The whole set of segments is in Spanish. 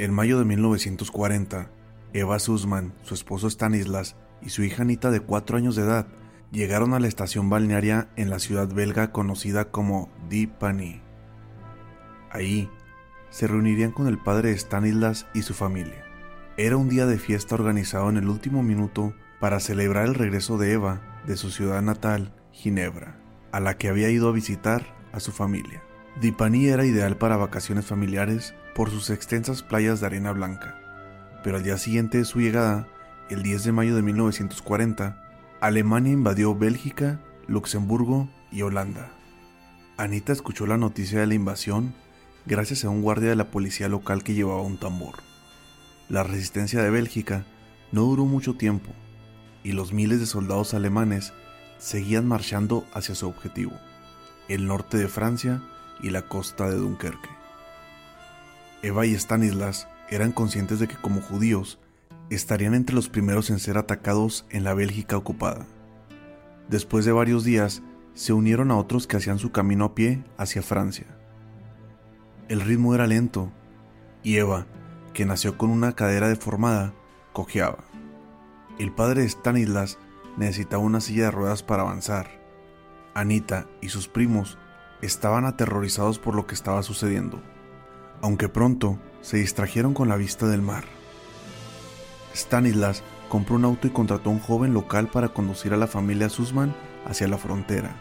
En mayo de 1940, Eva Sussman, su esposo Stanislas y su hija Anita de 4 años de edad llegaron a la estación balnearia en la ciudad belga conocida como Dipany. Ahí se reunirían con el padre de Stanislas y su familia. Era un día de fiesta organizado en el último minuto para celebrar el regreso de Eva de su ciudad natal, Ginebra, a la que había ido a visitar a su familia. Dipany era ideal para vacaciones familiares por sus extensas playas de arena blanca, pero al día siguiente de su llegada, el 10 de mayo de 1940, Alemania invadió Bélgica, Luxemburgo y Holanda. Anita escuchó la noticia de la invasión gracias a un guardia de la policía local que llevaba un tambor. La resistencia de Bélgica no duró mucho tiempo y los miles de soldados alemanes seguían marchando hacia su objetivo, el norte de Francia y la costa de Dunkerque. Eva y Stanislas eran conscientes de que como judíos estarían entre los primeros en ser atacados en la Bélgica ocupada. Después de varios días, se unieron a otros que hacían su camino a pie hacia Francia. El ritmo era lento, y Eva, que nació con una cadera deformada, cojeaba. El padre de Stanislas necesitaba una silla de ruedas para avanzar. Anita y sus primos estaban aterrorizados por lo que estaba sucediendo, aunque pronto se distrajeron con la vista del mar. Stanislas compró un auto y contrató a un joven local para conducir a la familia Sussman hacia la frontera.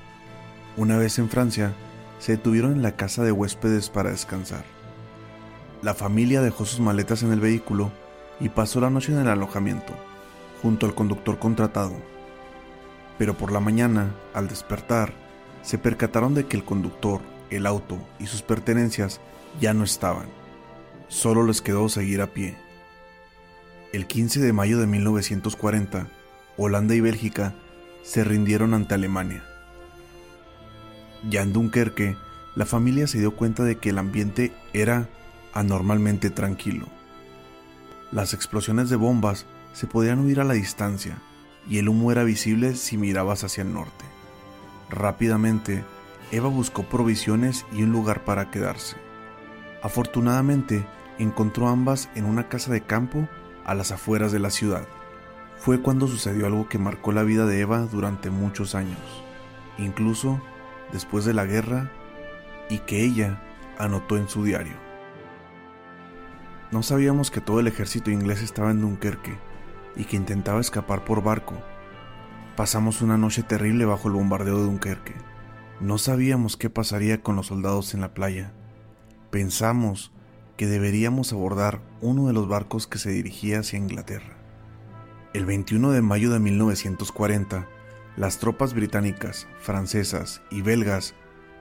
Una vez en Francia, se detuvieron en la casa de huéspedes para descansar. La familia dejó sus maletas en el vehículo y pasó la noche en el alojamiento, junto al conductor contratado. Pero por la mañana, al despertar, se percataron de que el conductor, el auto y sus pertenencias ya no estaban. Solo les quedó seguir a pie. El 15 de mayo de 1940, Holanda y Bélgica se rindieron ante Alemania. Ya en Dunkerque, la familia se dio cuenta de que el ambiente era anormalmente tranquilo. Las explosiones de bombas se podían oír a la distancia y el humo era visible si mirabas hacia el norte. Rápidamente, Eva buscó provisiones y un lugar para quedarse. Afortunadamente, encontró ambas en una casa de campo a las afueras de la ciudad. Fue cuando sucedió algo que marcó la vida de Eva durante muchos años, incluso después de la guerra, y que ella anotó en su diario. No sabíamos que todo el ejército inglés estaba en Dunkerque y que intentaba escapar por barco. Pasamos una noche terrible bajo el bombardeo de Dunkerque. No sabíamos qué pasaría con los soldados en la playa. Pensamos que deberíamos abordar uno de los barcos que se dirigía hacia Inglaterra. El 21 de mayo de 1940, las tropas británicas, francesas y belgas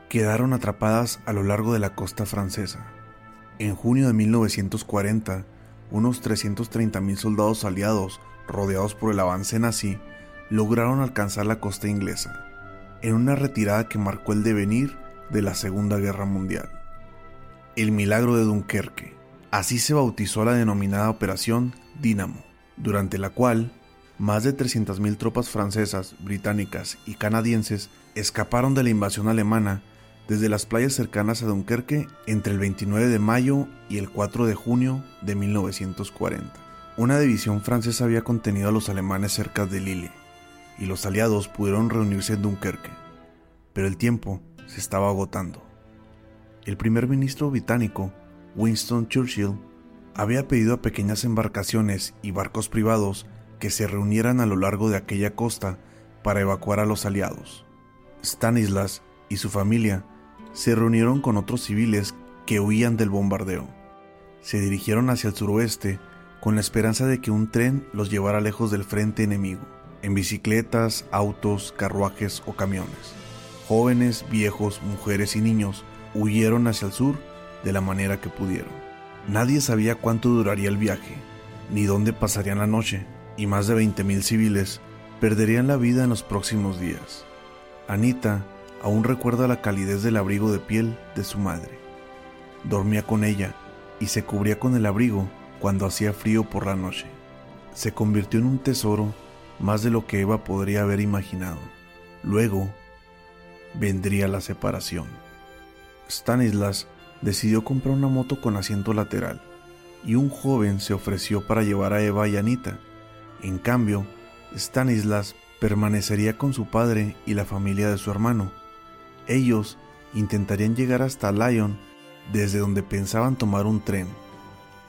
quedaron atrapadas a lo largo de la costa francesa. En junio de 1940, unos 330.000 soldados aliados, rodeados por el avance nazi, lograron alcanzar la costa inglesa, en una retirada que marcó el devenir de la Segunda Guerra Mundial el milagro de Dunkerque. Así se bautizó la denominada Operación Dínamo, durante la cual más de 300.000 tropas francesas, británicas y canadienses escaparon de la invasión alemana desde las playas cercanas a Dunkerque entre el 29 de mayo y el 4 de junio de 1940. Una división francesa había contenido a los alemanes cerca de Lille, y los aliados pudieron reunirse en Dunkerque, pero el tiempo se estaba agotando el primer ministro británico, Winston Churchill, había pedido a pequeñas embarcaciones y barcos privados que se reunieran a lo largo de aquella costa para evacuar a los aliados. Stanislas y su familia se reunieron con otros civiles que huían del bombardeo. Se dirigieron hacia el suroeste con la esperanza de que un tren los llevara lejos del frente enemigo, en bicicletas, autos, carruajes o camiones. Jóvenes, viejos, mujeres y niños huyeron hacia el sur de la manera que pudieron. Nadie sabía cuánto duraría el viaje, ni dónde pasarían la noche, y más de 20.000 civiles perderían la vida en los próximos días. Anita aún recuerda la calidez del abrigo de piel de su madre. Dormía con ella y se cubría con el abrigo cuando hacía frío por la noche. Se convirtió en un tesoro más de lo que Eva podría haber imaginado. Luego vendría la separación. Stanislas decidió comprar una moto con asiento lateral y un joven se ofreció para llevar a Eva y Anita. En cambio, Stanislas permanecería con su padre y la familia de su hermano. Ellos intentarían llegar hasta Lyon desde donde pensaban tomar un tren.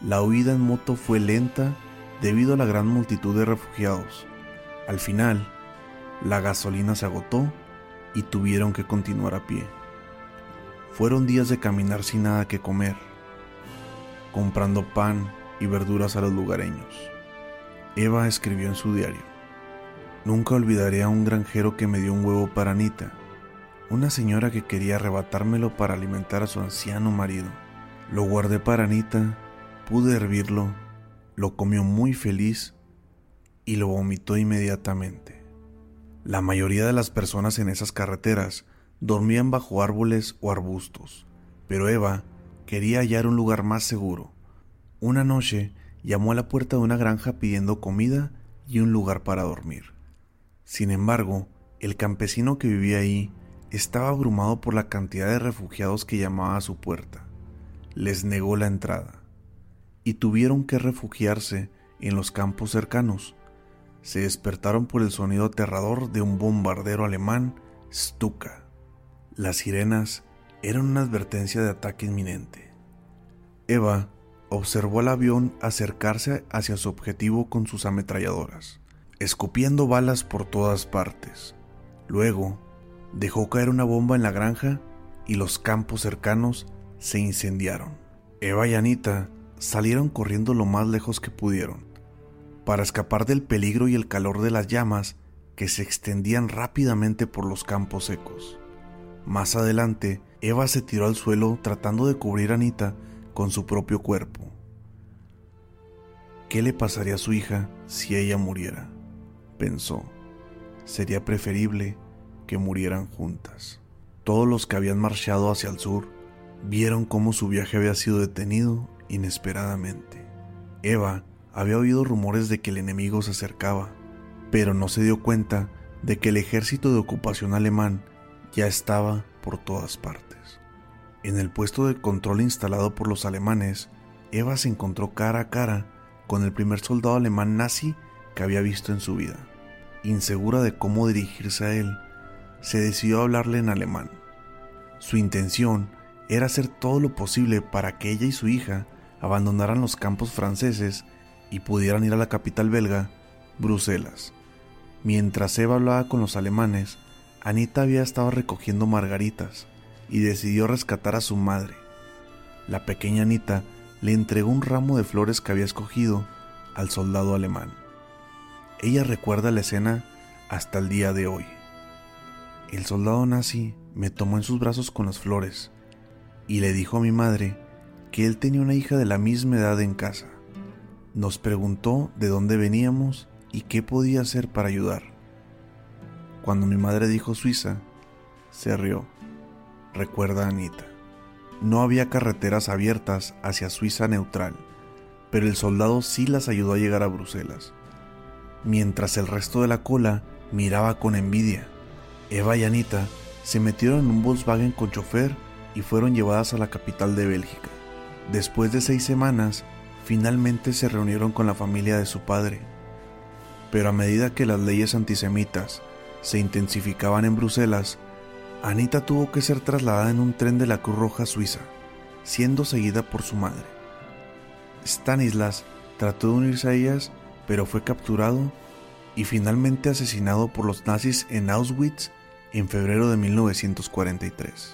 La huida en moto fue lenta debido a la gran multitud de refugiados. Al final, la gasolina se agotó y tuvieron que continuar a pie. Fueron días de caminar sin nada que comer, comprando pan y verduras a los lugareños. Eva escribió en su diario, Nunca olvidaré a un granjero que me dio un huevo para Anita, una señora que quería arrebatármelo para alimentar a su anciano marido. Lo guardé para Anita, pude hervirlo, lo comió muy feliz y lo vomitó inmediatamente. La mayoría de las personas en esas carreteras dormían bajo árboles o arbustos, pero Eva quería hallar un lugar más seguro. Una noche llamó a la puerta de una granja pidiendo comida y un lugar para dormir. Sin embargo, el campesino que vivía ahí estaba abrumado por la cantidad de refugiados que llamaba a su puerta. Les negó la entrada y tuvieron que refugiarse en los campos cercanos. Se despertaron por el sonido aterrador de un bombardero alemán Stuka. Las sirenas eran una advertencia de ataque inminente. Eva observó al avión acercarse hacia su objetivo con sus ametralladoras, escupiendo balas por todas partes. Luego, dejó caer una bomba en la granja y los campos cercanos se incendiaron. Eva y Anita salieron corriendo lo más lejos que pudieron, para escapar del peligro y el calor de las llamas que se extendían rápidamente por los campos secos. Más adelante, Eva se tiró al suelo tratando de cubrir a Anita con su propio cuerpo. ¿Qué le pasaría a su hija si ella muriera? Pensó. Sería preferible que murieran juntas. Todos los que habían marchado hacia el sur vieron cómo su viaje había sido detenido inesperadamente. Eva había oído rumores de que el enemigo se acercaba, pero no se dio cuenta de que el ejército de ocupación alemán ya estaba por todas partes. En el puesto de control instalado por los alemanes, Eva se encontró cara a cara con el primer soldado alemán nazi que había visto en su vida. Insegura de cómo dirigirse a él, se decidió hablarle en alemán. Su intención era hacer todo lo posible para que ella y su hija abandonaran los campos franceses y pudieran ir a la capital belga, Bruselas. Mientras Eva hablaba con los alemanes, Anita había estado recogiendo margaritas y decidió rescatar a su madre. La pequeña Anita le entregó un ramo de flores que había escogido al soldado alemán. Ella recuerda la escena hasta el día de hoy. El soldado nazi me tomó en sus brazos con las flores y le dijo a mi madre que él tenía una hija de la misma edad en casa. Nos preguntó de dónde veníamos y qué podía hacer para ayudar. Cuando mi madre dijo Suiza, se rió. Recuerda Anita. No había carreteras abiertas hacia Suiza neutral, pero el soldado sí las ayudó a llegar a Bruselas. Mientras el resto de la cola miraba con envidia, Eva y Anita se metieron en un Volkswagen con chofer y fueron llevadas a la capital de Bélgica. Después de seis semanas, finalmente se reunieron con la familia de su padre. Pero a medida que las leyes antisemitas se intensificaban en Bruselas, Anita tuvo que ser trasladada en un tren de la Cruz Roja Suiza, siendo seguida por su madre. Stanislas trató de unirse a ellas, pero fue capturado y finalmente asesinado por los nazis en Auschwitz en febrero de 1943.